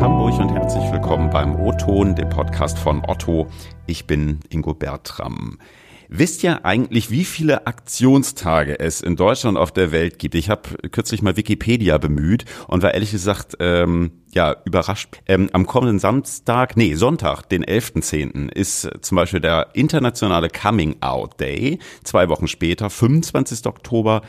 Hamburg und herzlich willkommen beim O-Ton, dem Podcast von Otto. Ich bin Ingo Bertram. Wisst ihr eigentlich, wie viele Aktionstage es in Deutschland und auf der Welt gibt? Ich habe kürzlich mal Wikipedia bemüht und war ehrlich gesagt ähm, ja überrascht. Ähm, am kommenden Samstag, nee, Sonntag, den 11.10. ist zum Beispiel der internationale Coming Out Day. Zwei Wochen später, 25. Oktober,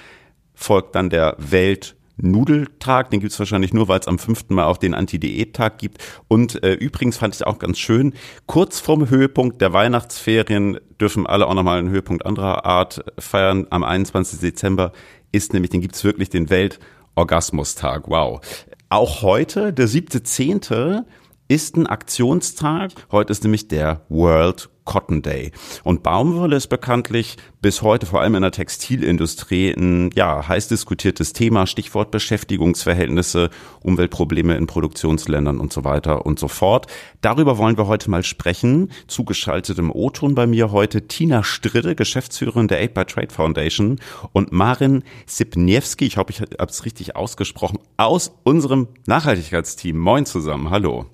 folgt dann der Welt Nudeltag, den gibt's wahrscheinlich nur, weil es am fünften Mal auch den Anti-Diät-Tag gibt. Und äh, übrigens fand ich auch ganz schön, kurz vorm Höhepunkt der Weihnachtsferien dürfen alle auch nochmal einen Höhepunkt anderer Art feiern. Am 21. Dezember ist nämlich, den gibt's wirklich den Weltorgasmustag. Wow. Auch heute, der siebte Zehnte, ist ein Aktionstag. Heute ist nämlich der World Cotton Day. Und Baumwolle ist bekanntlich bis heute vor allem in der Textilindustrie ein ja, heiß diskutiertes Thema, Stichwort Beschäftigungsverhältnisse, Umweltprobleme in Produktionsländern und so weiter und so fort. Darüber wollen wir heute mal sprechen. Zugeschaltet im O-Ton bei mir heute Tina Stridde, Geschäftsführerin der 8 by Trade Foundation und Marin Sipniewski, ich hoffe, ich habe es richtig ausgesprochen, aus unserem Nachhaltigkeitsteam. Moin zusammen, hallo.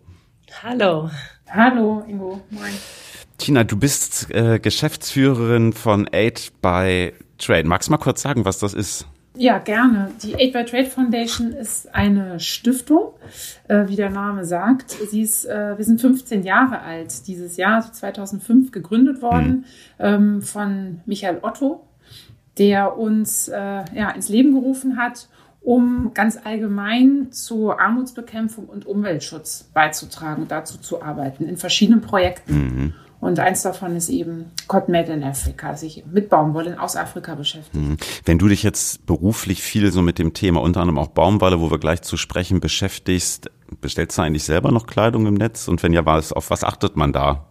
Hallo. Hallo, Ingo. Moin. Tina, du bist äh, Geschäftsführerin von Aid by Trade. Magst du mal kurz sagen, was das ist? Ja, gerne. Die Aid by Trade Foundation ist eine Stiftung, äh, wie der Name sagt. Sie ist, äh, wir sind 15 Jahre alt dieses Jahr, also 2005 gegründet worden mhm. ähm, von Michael Otto, der uns äh, ja, ins Leben gerufen hat, um ganz allgemein zur Armutsbekämpfung und Umweltschutz beizutragen und dazu zu arbeiten in verschiedenen Projekten. Mhm. Und eins davon ist eben Cotton Made in Africa, sich mit Baumwolle aus Afrika beschäftigt. Mhm. Wenn du dich jetzt beruflich viel so mit dem Thema, unter anderem auch Baumwolle, wo wir gleich zu sprechen, beschäftigst, bestellst du eigentlich selber noch Kleidung im Netz? Und wenn ja, was, auf was achtet man da?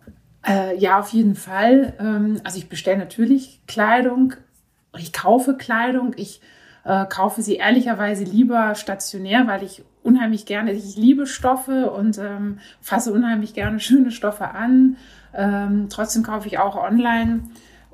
Äh, ja, auf jeden Fall. Ähm, also ich bestelle natürlich Kleidung. Ich kaufe Kleidung. Ich äh, kaufe sie ehrlicherweise lieber stationär, weil ich unheimlich gerne, ich liebe Stoffe und ähm, fasse unheimlich gerne schöne Stoffe an. Ähm, trotzdem kaufe ich auch online.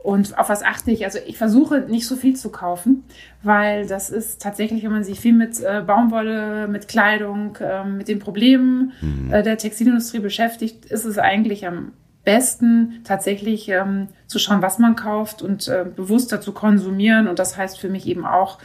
Und auf was achte ich? Also ich versuche nicht so viel zu kaufen, weil das ist tatsächlich, wenn man sich viel mit äh, Baumwolle, mit Kleidung, äh, mit den Problemen mhm. äh, der Textilindustrie beschäftigt, ist es eigentlich am besten tatsächlich ähm, zu schauen, was man kauft und äh, bewusster zu konsumieren. Und das heißt für mich eben auch,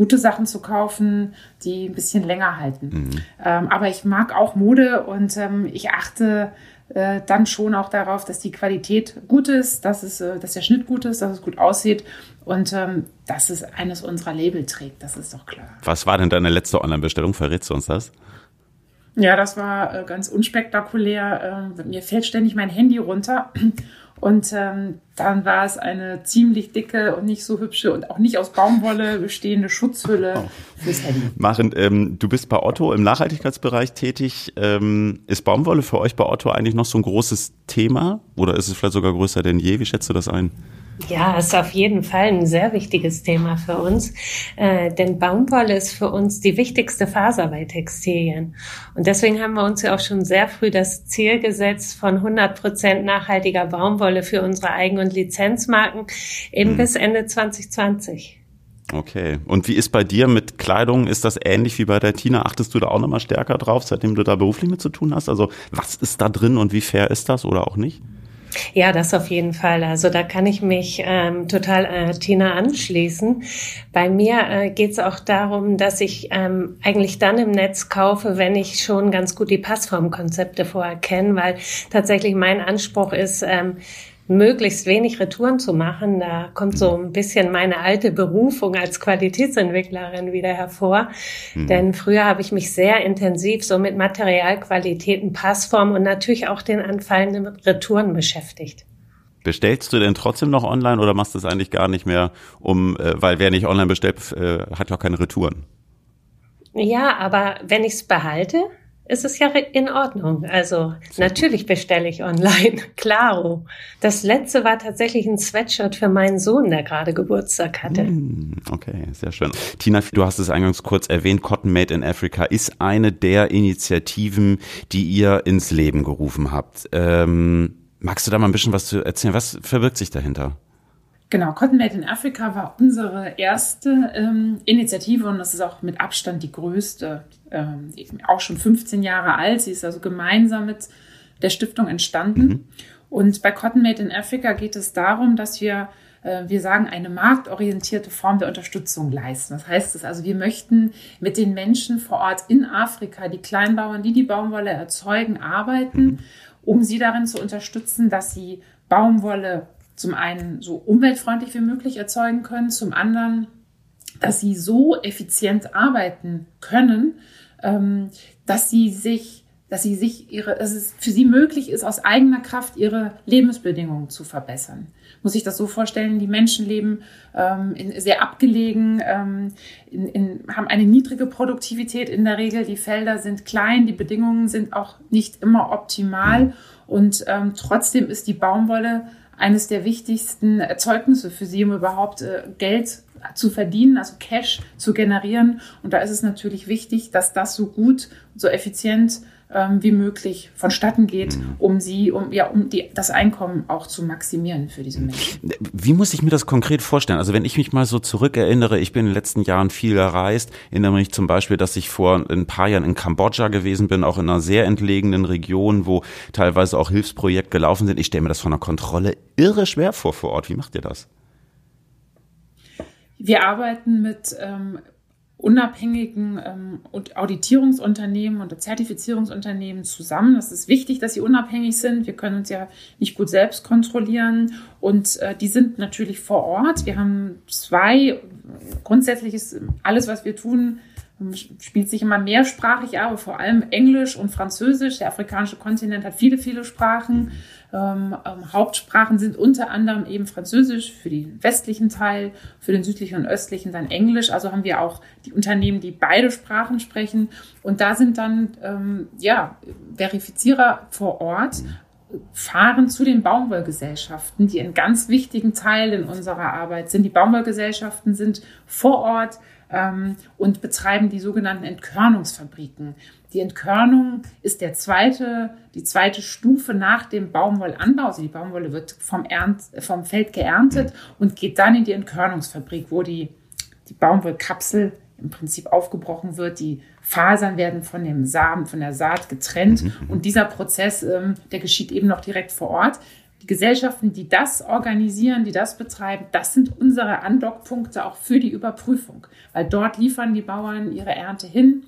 gute Sachen zu kaufen, die ein bisschen länger halten. Mhm. Ähm, aber ich mag auch Mode und ähm, ich achte äh, dann schon auch darauf, dass die Qualität gut ist, dass, es, äh, dass der Schnitt gut ist, dass es gut aussieht und ähm, dass es eines unserer Label trägt. Das ist doch klar. Was war denn deine letzte Online-Bestellung? Verrätst du uns das? Ja, das war äh, ganz unspektakulär. Äh, mir fällt ständig mein Handy runter und ähm, dann war es eine ziemlich dicke und nicht so hübsche und auch nicht aus Baumwolle bestehende Schutzhülle oh. fürs Handy. Maren, ähm, du bist bei Otto im Nachhaltigkeitsbereich tätig. Ähm, ist Baumwolle für euch bei Otto eigentlich noch so ein großes Thema oder ist es vielleicht sogar größer denn je? Wie schätzt du das ein? Ja, ist auf jeden Fall ein sehr wichtiges Thema für uns, äh, denn Baumwolle ist für uns die wichtigste Faser bei Textilien. Und deswegen haben wir uns ja auch schon sehr früh das Ziel gesetzt von 100 Prozent nachhaltiger Baumwolle für unsere Eigen- und Lizenzmarken eben hm. bis Ende 2020. Okay. Und wie ist bei dir mit Kleidung? Ist das ähnlich wie bei der Tina? Achtest du da auch nochmal stärker drauf, seitdem du da beruflich mit zu tun hast? Also was ist da drin und wie fair ist das oder auch nicht? Ja, das auf jeden Fall. Also da kann ich mich ähm, total äh, Tina anschließen. Bei mir äh, geht es auch darum, dass ich ähm, eigentlich dann im Netz kaufe, wenn ich schon ganz gut die Passformkonzepte vorher kenne, weil tatsächlich mein Anspruch ist, ähm, möglichst wenig Retouren zu machen. Da kommt so ein bisschen meine alte Berufung als Qualitätsentwicklerin wieder hervor. Mhm. Denn früher habe ich mich sehr intensiv so mit Materialqualitäten, Passform und natürlich auch den anfallenden Retouren beschäftigt. Bestellst du denn trotzdem noch online oder machst du es eigentlich gar nicht mehr, um, äh, weil wer nicht online bestellt, äh, hat ja auch keine Retouren? Ja, aber wenn ich es behalte, ist es ja in Ordnung. Also natürlich bestelle ich online, klaro. Das letzte war tatsächlich ein Sweatshirt für meinen Sohn, der gerade Geburtstag hatte. Hm, okay, sehr schön. Tina, du hast es eingangs kurz erwähnt, Cotton Made in Africa ist eine der Initiativen, die ihr ins Leben gerufen habt. Ähm, magst du da mal ein bisschen was zu erzählen? Was verbirgt sich dahinter? Genau, Cotton Made in Africa war unsere erste ähm, Initiative und das ist auch mit Abstand die größte, ähm, auch schon 15 Jahre alt. Sie ist also gemeinsam mit der Stiftung entstanden. Mhm. Und bei Cotton Made in Africa geht es darum, dass wir, äh, wir sagen, eine marktorientierte Form der Unterstützung leisten. Das heißt es also, wir möchten mit den Menschen vor Ort in Afrika, die Kleinbauern, die die Baumwolle erzeugen, arbeiten, mhm. um sie darin zu unterstützen, dass sie Baumwolle zum einen so umweltfreundlich wie möglich erzeugen können, zum anderen, dass sie so effizient arbeiten können, ähm, dass sie sich, dass sie sich ihre, dass es für sie möglich ist, aus eigener Kraft ihre Lebensbedingungen zu verbessern. Muss ich das so vorstellen? Die Menschen leben ähm, in, sehr abgelegen, ähm, in, in, haben eine niedrige Produktivität in der Regel. Die Felder sind klein, die Bedingungen sind auch nicht immer optimal und ähm, trotzdem ist die Baumwolle eines der wichtigsten Erzeugnisse für sie, um überhaupt äh, Geld zu verdienen, also Cash zu generieren. Und da ist es natürlich wichtig, dass das so gut, so effizient ähm, wie möglich vonstatten geht, mhm. um sie, um ja, um die, das Einkommen auch zu maximieren für diese Menschen. Wie muss ich mir das konkret vorstellen? Also wenn ich mich mal so zurückerinnere, ich bin in den letzten Jahren viel gereist, erinnere mich zum Beispiel, dass ich vor ein paar Jahren in Kambodscha gewesen bin, auch in einer sehr entlegenen Region, wo teilweise auch Hilfsprojekte gelaufen sind. Ich stelle mir das von der Kontrolle irre schwer vor vor Ort. Wie macht ihr das? Wir arbeiten mit ähm, unabhängigen ähm, Auditierungsunternehmen und Zertifizierungsunternehmen zusammen. Das ist wichtig, dass sie unabhängig sind. Wir können uns ja nicht gut selbst kontrollieren und äh, die sind natürlich vor Ort. Wir haben zwei. Grundsätzlich ist alles, was wir tun, spielt sich immer mehrsprachig, aber vor allem Englisch und Französisch. Der afrikanische Kontinent hat viele, viele Sprachen. Ähm, ähm, Hauptsprachen sind unter anderem eben Französisch für den westlichen Teil, für den südlichen und östlichen dann Englisch. Also haben wir auch die Unternehmen, die beide Sprachen sprechen. Und da sind dann ähm, ja Verifizierer vor Ort fahren zu den Baumwollgesellschaften, die ein ganz wichtigen Teil in unserer Arbeit sind. Die Baumwollgesellschaften sind vor Ort ähm, und betreiben die sogenannten Entkörnungsfabriken. Die Entkörnung ist der zweite, die zweite Stufe nach dem Baumwollanbau. Also die Baumwolle wird vom, Ernt, vom Feld geerntet und geht dann in die Entkörnungsfabrik, wo die, die Baumwollkapsel im Prinzip aufgebrochen wird. Die Fasern werden von dem Samen, von der Saat getrennt. Mhm. Und dieser Prozess, ähm, der geschieht eben noch direkt vor Ort. Die Gesellschaften, die das organisieren, die das betreiben, das sind unsere Andockpunkte auch für die Überprüfung. Weil dort liefern die Bauern ihre Ernte hin.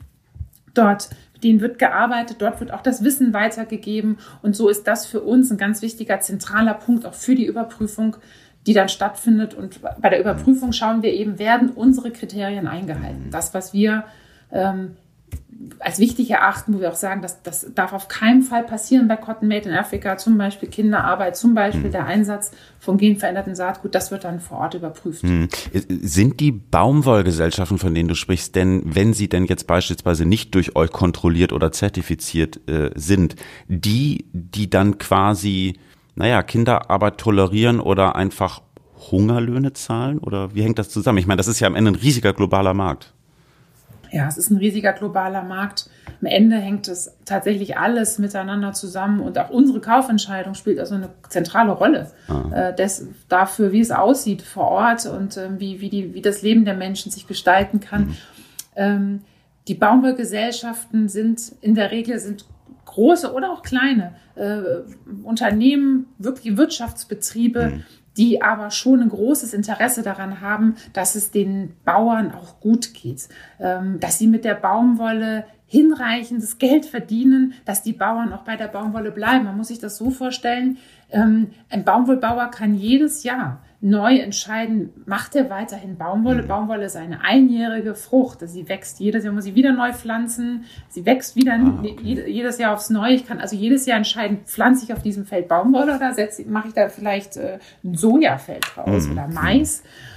Dort denen wird gearbeitet, dort wird auch das Wissen weitergegeben. Und so ist das für uns ein ganz wichtiger, zentraler Punkt auch für die Überprüfung, die dann stattfindet. Und bei der Überprüfung schauen wir eben, werden unsere Kriterien eingehalten. Das, was wir ähm, als wichtig erachten, wo wir auch sagen, dass das darf auf keinen Fall passieren bei Cotton Made in Africa, zum Beispiel Kinderarbeit, zum Beispiel mhm. der Einsatz von genveränderten Saatgut, das wird dann vor Ort überprüft. Mhm. Sind die Baumwollgesellschaften, von denen du sprichst, denn, wenn sie denn jetzt beispielsweise nicht durch euch kontrolliert oder zertifiziert äh, sind, die, die dann quasi, naja, Kinderarbeit tolerieren oder einfach Hungerlöhne zahlen? Oder wie hängt das zusammen? Ich meine, das ist ja am Ende ein riesiger globaler Markt. Ja, es ist ein riesiger globaler Markt. Am Ende hängt es tatsächlich alles miteinander zusammen und auch unsere Kaufentscheidung spielt also eine zentrale Rolle ah. äh, des, dafür, wie es aussieht vor Ort und äh, wie, wie, die, wie das Leben der Menschen sich gestalten kann. Mhm. Ähm, die Baumwollgesellschaften sind in der Regel sind große oder auch kleine äh, Unternehmen, wirklich Wirtschaftsbetriebe, mhm die aber schon ein großes Interesse daran haben, dass es den Bauern auch gut geht, ähm, dass sie mit der Baumwolle hinreichendes Geld verdienen, dass die Bauern auch bei der Baumwolle bleiben. Man muss sich das so vorstellen, ähm, ein Baumwollbauer kann jedes Jahr neu entscheiden, macht er weiterhin Baumwolle. Mhm. Baumwolle ist eine einjährige Frucht. Sie wächst jedes Jahr, muss sie wieder neu pflanzen. Sie wächst wieder ah, okay. jedes Jahr aufs Neue. Ich kann also jedes Jahr entscheiden, pflanze ich auf diesem Feld Baumwolle oder setze, mache ich da vielleicht äh, ein Sojafeld draus mhm. oder Mais. Äh,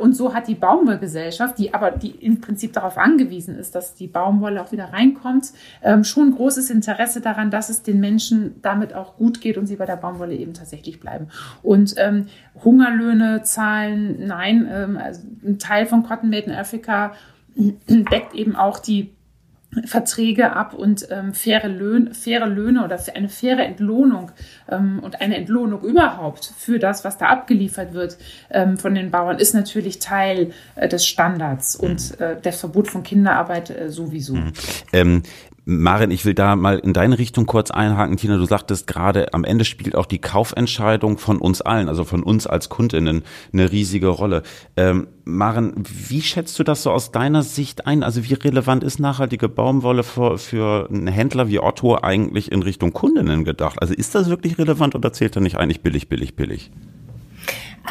und so hat die Baumwollgesellschaft, die aber die im Prinzip darauf angewiesen ist, dass die Baumwolle auch wieder reinkommt, ähm, schon großes Interesse daran, dass es den Menschen damit auch gut geht und sie bei der Baumwolle eben tatsächlich bleiben. Und ähm, Hungerlöhne zahlen, nein, ähm, also ein Teil von Cotton Made in Africa deckt eben auch die Verträge ab und ähm, faire, Löhne, faire Löhne oder eine faire Entlohnung ähm, und eine Entlohnung überhaupt für das, was da abgeliefert wird ähm, von den Bauern, ist natürlich Teil äh, des Standards und äh, der Verbot von Kinderarbeit äh, sowieso. Mhm. Marin, ich will da mal in deine Richtung kurz einhaken. Tina, du sagtest gerade, am Ende spielt auch die Kaufentscheidung von uns allen, also von uns als Kundinnen, eine riesige Rolle. Ähm, Maren, wie schätzt du das so aus deiner Sicht ein? Also wie relevant ist nachhaltige Baumwolle für, für einen Händler wie Otto eigentlich in Richtung Kundinnen gedacht? Also ist das wirklich relevant oder zählt er nicht eigentlich billig, billig, billig?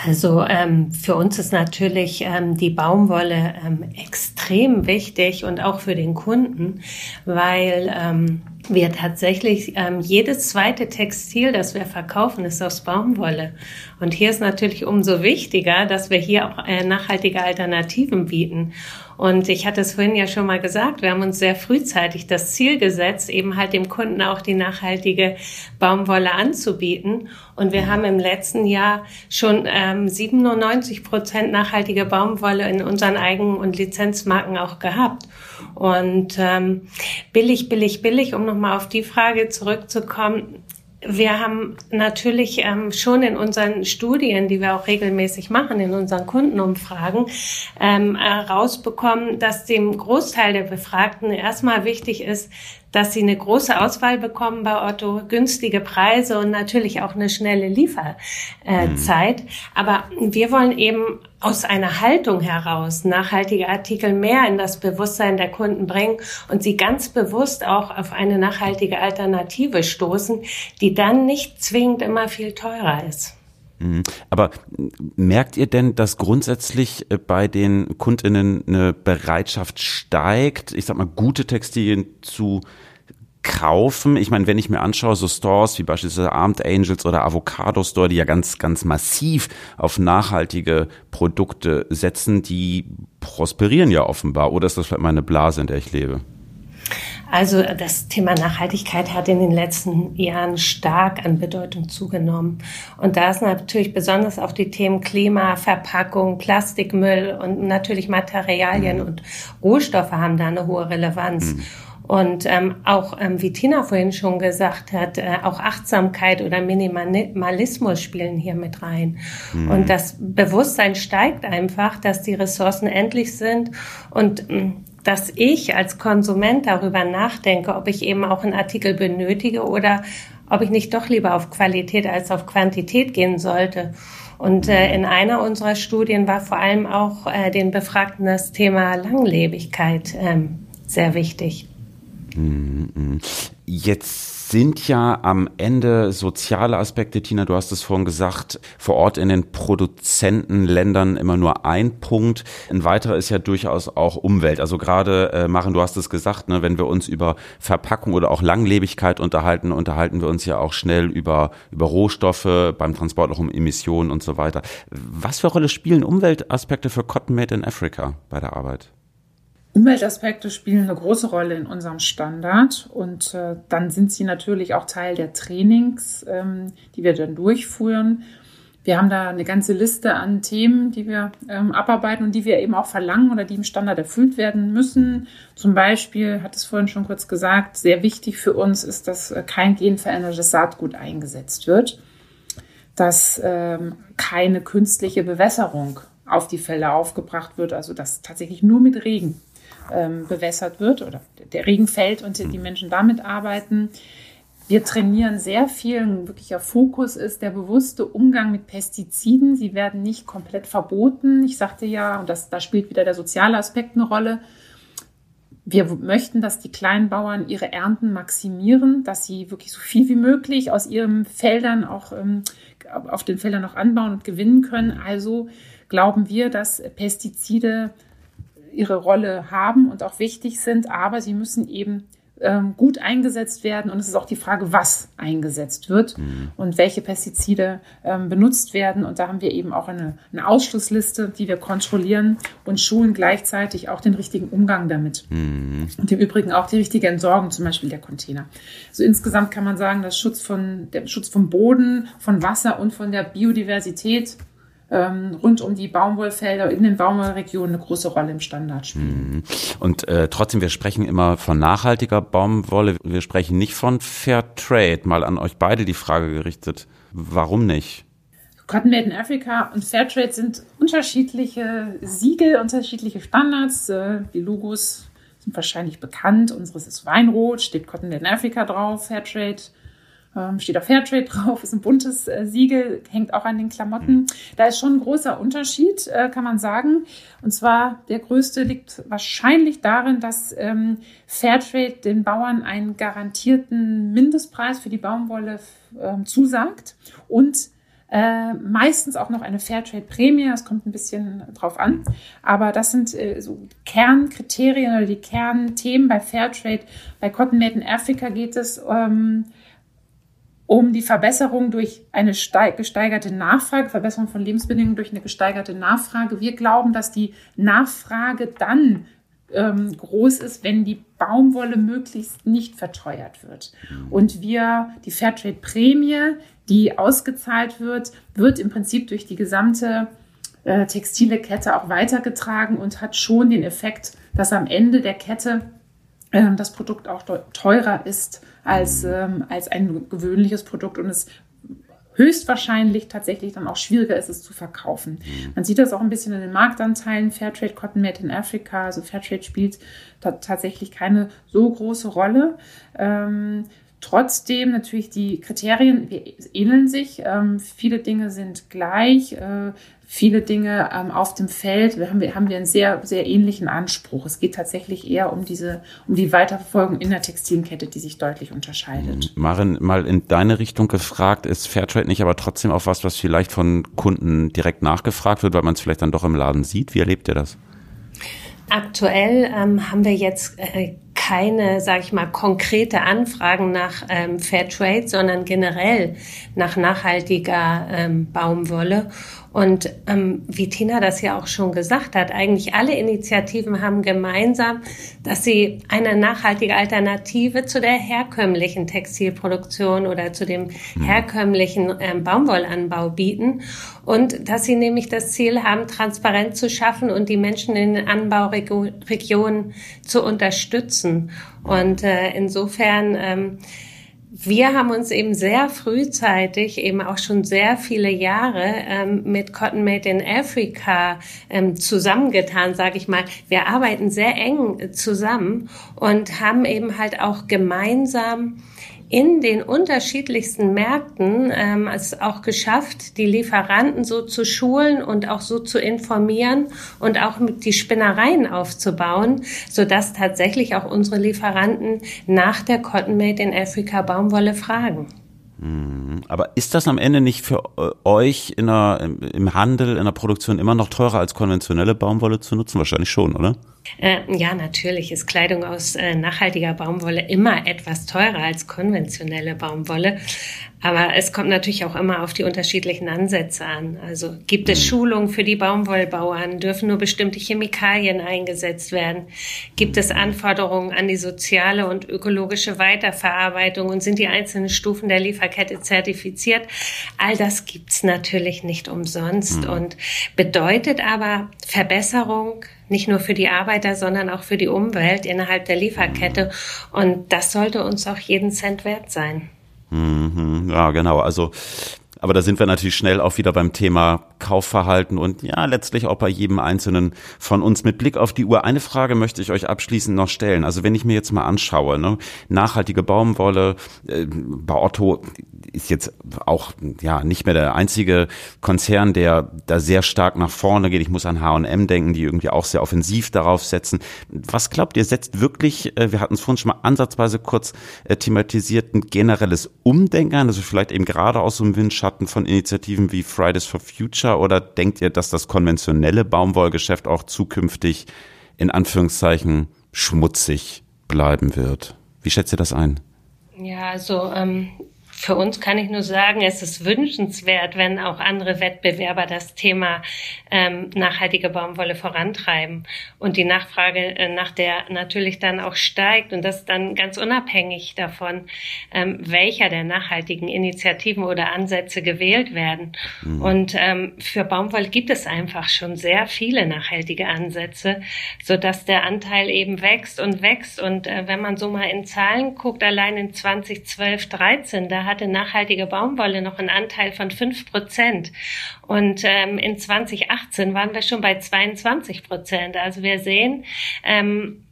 Also ähm, für uns ist natürlich ähm, die Baumwolle ähm, extrem wichtig und auch für den Kunden, weil ähm, wir tatsächlich ähm, jedes zweite Textil, das wir verkaufen, ist aus Baumwolle. Und hier ist natürlich umso wichtiger, dass wir hier auch äh, nachhaltige Alternativen bieten. Und ich hatte es vorhin ja schon mal gesagt, wir haben uns sehr frühzeitig das Ziel gesetzt, eben halt dem Kunden auch die nachhaltige Baumwolle anzubieten. Und wir haben im letzten Jahr schon ähm, 97 Prozent nachhaltige Baumwolle in unseren Eigen- und Lizenzmarken auch gehabt. Und ähm, billig, billig, billig, um nochmal auf die Frage zurückzukommen, wir haben natürlich ähm, schon in unseren Studien, die wir auch regelmäßig machen, in unseren Kundenumfragen, ähm, herausbekommen, dass dem Großteil der Befragten erstmal wichtig ist, dass sie eine große Auswahl bekommen bei Otto, günstige Preise und natürlich auch eine schnelle Lieferzeit. Mhm. Aber wir wollen eben aus einer Haltung heraus nachhaltige Artikel mehr in das Bewusstsein der Kunden bringen und sie ganz bewusst auch auf eine nachhaltige Alternative stoßen, die dann nicht zwingend immer viel teurer ist. Mhm. Aber merkt ihr denn, dass grundsätzlich äh, bei den Kundinnen eine Bereitschaft steigt, ich sag mal, gute Textilien zu kaufen. Ich meine, wenn ich mir anschaue, so Stores wie beispielsweise Armed Angels oder Avocado Store, die ja ganz, ganz massiv auf nachhaltige Produkte setzen, die prosperieren ja offenbar. Oder ist das vielleicht mal eine Blase, in der ich lebe? Also das Thema Nachhaltigkeit hat in den letzten Jahren stark an Bedeutung zugenommen. Und da ist natürlich besonders auch die Themen Klima, Verpackung, Plastikmüll und natürlich Materialien mhm. und Rohstoffe haben da eine hohe Relevanz. Mhm. Und ähm, auch, ähm, wie Tina vorhin schon gesagt hat, äh, auch Achtsamkeit oder Minimalismus spielen hier mit rein. Mhm. Und das Bewusstsein steigt einfach, dass die Ressourcen endlich sind und ähm, dass ich als Konsument darüber nachdenke, ob ich eben auch einen Artikel benötige oder ob ich nicht doch lieber auf Qualität als auf Quantität gehen sollte. Und äh, in einer unserer Studien war vor allem auch äh, den Befragten das Thema Langlebigkeit ähm, sehr wichtig. Mhm. Jetzt sind ja am Ende soziale Aspekte, Tina, du hast es vorhin gesagt, vor Ort in den Produzentenländern immer nur ein Punkt. Ein weiterer ist ja durchaus auch Umwelt. Also gerade, äh, Maren, du hast es gesagt, ne, wenn wir uns über Verpackung oder auch Langlebigkeit unterhalten, unterhalten wir uns ja auch schnell über, über Rohstoffe, beim Transport auch um Emissionen und so weiter. Was für Rolle spielen Umweltaspekte für Cotton Made in Africa bei der Arbeit? Umweltaspekte spielen eine große Rolle in unserem Standard und äh, dann sind sie natürlich auch Teil der Trainings, ähm, die wir dann durchführen. Wir haben da eine ganze Liste an Themen, die wir ähm, abarbeiten und die wir eben auch verlangen oder die im Standard erfüllt werden müssen. Zum Beispiel, hat es vorhin schon kurz gesagt, sehr wichtig für uns ist, dass äh, kein genverändertes Saatgut eingesetzt wird, dass ähm, keine künstliche Bewässerung auf die Felder aufgebracht wird, also dass tatsächlich nur mit Regen ähm, bewässert wird oder der Regen fällt und die Menschen damit arbeiten. Wir trainieren sehr viel. Ein wirklicher Fokus ist der bewusste Umgang mit Pestiziden. Sie werden nicht komplett verboten. Ich sagte ja, und das, da spielt wieder der soziale Aspekt eine Rolle. Wir möchten, dass die kleinen Bauern ihre Ernten maximieren, dass sie wirklich so viel wie möglich aus ihren Feldern auch ähm, auf den Feldern noch anbauen und gewinnen können. Also glauben wir, dass Pestizide ihre Rolle haben und auch wichtig sind, aber sie müssen eben ähm, gut eingesetzt werden. Und es ist auch die Frage, was eingesetzt wird mhm. und welche Pestizide ähm, benutzt werden. Und da haben wir eben auch eine, eine, Ausschlussliste, die wir kontrollieren und schulen gleichzeitig auch den richtigen Umgang damit. Mhm. Und im Übrigen auch die richtige Entsorgung, zum Beispiel der Container. So insgesamt kann man sagen, dass Schutz von, der Schutz vom Boden, von Wasser und von der Biodiversität ähm, rund um die Baumwollfelder in den Baumwollregionen eine große Rolle im Standard spielen. Mhm. Und äh, trotzdem, wir sprechen immer von nachhaltiger Baumwolle, wir sprechen nicht von Fair Trade. Mal an euch beide die Frage gerichtet, warum nicht? Cotton Made in Africa und Fairtrade sind unterschiedliche Siegel, unterschiedliche Standards. Äh, die Logos sind wahrscheinlich bekannt. Unseres ist Weinrot, steht Cotton Made in Africa drauf, Fairtrade ähm, steht auch Fairtrade drauf, ist ein buntes äh, Siegel, hängt auch an den Klamotten. Da ist schon ein großer Unterschied, äh, kann man sagen. Und zwar der größte liegt wahrscheinlich darin, dass ähm, Fairtrade den Bauern einen garantierten Mindestpreis für die Baumwolle äh, zusagt und äh, meistens auch noch eine Fairtrade-Prämie, das kommt ein bisschen drauf an. Aber das sind äh, so Kernkriterien oder die Kernthemen bei Fairtrade. Bei Cotton Made in Africa geht es ähm, um die Verbesserung durch eine gesteigerte Nachfrage, Verbesserung von Lebensbedingungen durch eine gesteigerte Nachfrage. Wir glauben, dass die Nachfrage dann ähm, groß ist, wenn die Baumwolle möglichst nicht verteuert wird. Und wir, die Fairtrade-Prämie, die ausgezahlt wird, wird im Prinzip durch die gesamte äh, textile Kette auch weitergetragen und hat schon den Effekt, dass am Ende der Kette das Produkt auch teurer ist als, ähm, als ein gewöhnliches Produkt und es höchstwahrscheinlich tatsächlich dann auch schwieriger ist, es zu verkaufen. Mhm. Man sieht das auch ein bisschen in den Marktanteilen. Fairtrade Cotton Made in Africa, also Fairtrade spielt tatsächlich keine so große Rolle. Ähm, Trotzdem natürlich die Kriterien ähneln sich. Ähm, viele Dinge sind gleich. Äh, viele Dinge ähm, auf dem Feld haben wir, haben wir einen sehr, sehr ähnlichen Anspruch. Es geht tatsächlich eher um diese, um die Weiterverfolgung in der Textilkette, die sich deutlich unterscheidet. Marin, mal in deine Richtung gefragt, ist Fairtrade nicht aber trotzdem auch was, was vielleicht von Kunden direkt nachgefragt wird, weil man es vielleicht dann doch im Laden sieht? Wie erlebt ihr das? Aktuell ähm, haben wir jetzt äh, keine, sage ich mal, konkrete Anfragen nach ähm, Fairtrade, sondern generell nach nachhaltiger ähm, Baumwolle. Und ähm, wie Tina das ja auch schon gesagt hat, eigentlich alle Initiativen haben gemeinsam, dass sie eine nachhaltige Alternative zu der herkömmlichen Textilproduktion oder zu dem herkömmlichen ähm, Baumwollanbau bieten und dass sie nämlich das Ziel haben, Transparenz zu schaffen und die Menschen in den Anbauregionen zu unterstützen. Und äh, insofern ähm, wir haben uns eben sehr frühzeitig, eben auch schon sehr viele Jahre ähm, mit Cotton Made in Africa ähm, zusammengetan, sage ich mal. Wir arbeiten sehr eng zusammen und haben eben halt auch gemeinsam in den unterschiedlichsten Märkten ähm, es auch geschafft, die Lieferanten so zu schulen und auch so zu informieren und auch mit die Spinnereien aufzubauen, so dass tatsächlich auch unsere Lieferanten nach der Cotton Made in Africa Baumwolle fragen. Mhm. Aber ist das am Ende nicht für äh, euch in der, im Handel, in der Produktion immer noch teurer als konventionelle Baumwolle zu nutzen? Wahrscheinlich schon, oder? Äh, ja, natürlich ist Kleidung aus äh, nachhaltiger Baumwolle immer etwas teurer als konventionelle Baumwolle. Aber es kommt natürlich auch immer auf die unterschiedlichen Ansätze an. Also gibt es mhm. Schulungen für die Baumwollbauern? Dürfen nur bestimmte Chemikalien eingesetzt werden? Gibt es Anforderungen an die soziale und ökologische Weiterverarbeitung? Und sind die einzelnen Stufen der Lieferkette zertifiziert? All das gibt's natürlich nicht umsonst mhm. und bedeutet aber Verbesserung nicht nur für die Arbeiter, sondern auch für die Umwelt innerhalb der Lieferkette. Und das sollte uns auch jeden Cent wert sein. Mhm, ja, genau. Also aber da sind wir natürlich schnell auch wieder beim Thema Kaufverhalten und ja, letztlich auch bei jedem Einzelnen von uns. Mit Blick auf die Uhr, eine Frage möchte ich euch abschließend noch stellen. Also wenn ich mir jetzt mal anschaue, ne, nachhaltige Baumwolle, äh, bei Otto ist jetzt auch ja nicht mehr der einzige Konzern, der da sehr stark nach vorne geht. Ich muss an H&M denken, die irgendwie auch sehr offensiv darauf setzen. Was glaubt ihr, setzt wirklich, äh, wir hatten es vorhin schon mal ansatzweise kurz äh, thematisiert, ein generelles Umdenken also vielleicht eben gerade aus so einem Windschatten von Initiativen wie Fridays for Future oder denkt ihr, dass das konventionelle Baumwollgeschäft auch zukünftig in Anführungszeichen schmutzig bleiben wird? Wie schätzt ihr das ein? Ja, also ähm, für uns kann ich nur sagen, es ist wünschenswert, wenn auch andere Wettbewerber das Thema ähm, nachhaltige Baumwolle vorantreiben und die Nachfrage äh, nach der natürlich dann auch steigt und das dann ganz unabhängig davon, ähm, welcher der nachhaltigen Initiativen oder Ansätze gewählt werden. Mhm. Und ähm, für Baumwolle gibt es einfach schon sehr viele nachhaltige Ansätze, so dass der Anteil eben wächst und wächst. Und äh, wenn man so mal in Zahlen guckt, allein in 2012, 13, da hatte nachhaltige Baumwolle noch einen Anteil von fünf Prozent. Und ähm, in 2018 waren wir schon bei 22 Prozent. Also wir sehen, ähm,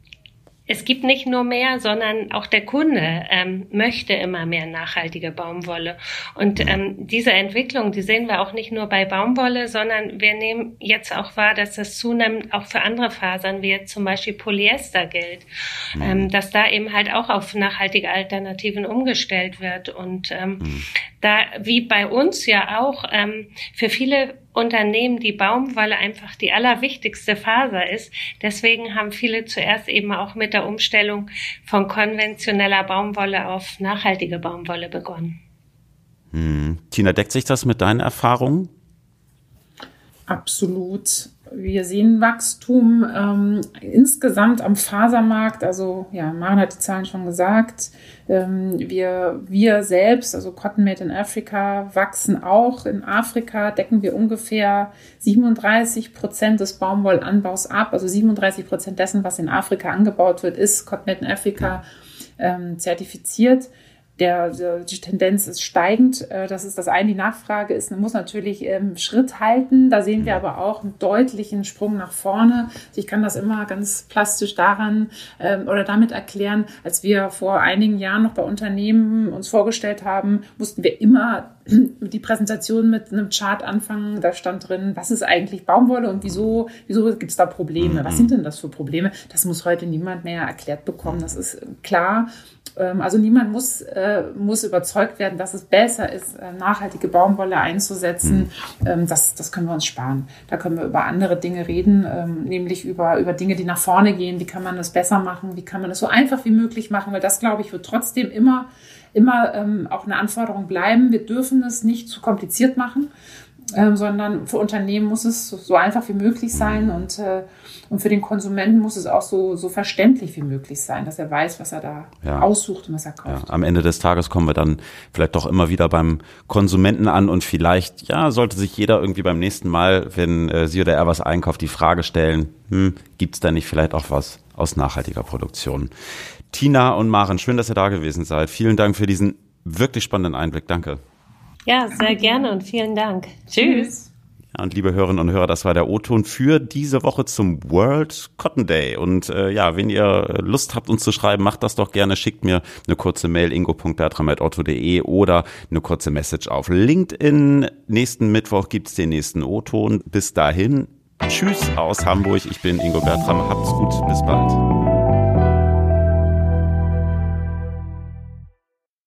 es gibt nicht nur mehr, sondern auch der Kunde ähm, möchte immer mehr nachhaltige Baumwolle. Und ähm, diese Entwicklung, die sehen wir auch nicht nur bei Baumwolle, sondern wir nehmen jetzt auch wahr, dass das zunehmend auch für andere Fasern, wie jetzt zum Beispiel Polyester gilt, mhm. ähm, dass da eben halt auch auf nachhaltige Alternativen umgestellt wird. Und ähm, mhm. da, wie bei uns ja auch, ähm, für viele Unternehmen die Baumwolle einfach die allerwichtigste Faser ist. Deswegen haben viele zuerst eben auch mit der Umstellung von konventioneller Baumwolle auf nachhaltige Baumwolle begonnen. Hm. Tina, deckt sich das mit deinen Erfahrungen? Absolut. Wir sehen Wachstum ähm, insgesamt am Fasermarkt. Also ja, Maren hat die Zahlen schon gesagt. Ähm, wir, wir selbst, also Cotton Made in Africa, wachsen auch. In Afrika decken wir ungefähr 37 Prozent des Baumwollanbaus ab. Also 37 Prozent dessen, was in Afrika angebaut wird, ist Cotton Made in Africa ähm, zertifiziert der, die Tendenz ist steigend. Äh, das ist das eine. Die Nachfrage ist, muss natürlich ähm, Schritt halten. Da sehen wir aber auch einen deutlichen Sprung nach vorne. Ich kann das immer ganz plastisch daran ähm, oder damit erklären, als wir vor einigen Jahren noch bei Unternehmen uns vorgestellt haben, mussten wir immer die Präsentation mit einem Chart anfangen. Da stand drin, was ist eigentlich Baumwolle und wieso, wieso gibt es da Probleme? Was sind denn das für Probleme? Das muss heute niemand mehr erklärt bekommen. Das ist klar. Ähm, also niemand muss, äh, muss überzeugt werden, dass es besser ist, äh, nachhaltige Baumwolle einzusetzen. Mhm. Das, das können wir uns sparen. Da können wir über andere Dinge reden, ähm, nämlich über, über Dinge, die nach vorne gehen. Wie kann man das besser machen? Wie kann man das so einfach wie möglich machen? Weil das, glaube ich, wird trotzdem immer, immer ähm, auch eine Anforderung bleiben. Wir dürfen es nicht zu kompliziert machen ähm, sondern für Unternehmen muss es so, einfach wie möglich sein und, äh, und für den Konsumenten muss es auch so, so verständlich wie möglich sein, dass er weiß, was er da ja. aussucht und was er kauft. Ja, am Ende des Tages kommen wir dann vielleicht doch immer wieder beim Konsumenten an und vielleicht, ja, sollte sich jeder irgendwie beim nächsten Mal, wenn äh, sie oder er was einkauft, die Frage stellen, hm, gibt es da nicht vielleicht auch was aus nachhaltiger Produktion? Tina und Maren, schön, dass ihr da gewesen seid. Vielen Dank für diesen wirklich spannenden Einblick. Danke. Ja, sehr gerne und vielen Dank. Tschüss. Ja, und liebe Hörerinnen und Hörer, das war der O-Ton für diese Woche zum World Cotton Day. Und äh, ja, wenn ihr Lust habt, uns zu schreiben, macht das doch gerne. Schickt mir eine kurze Mail ingo.bertram.otto.de oder eine kurze Message auf LinkedIn. Nächsten Mittwoch gibt's den nächsten O-Ton. Bis dahin, tschüss aus Hamburg. Ich bin Ingo Bertram. Habt's gut. Bis bald.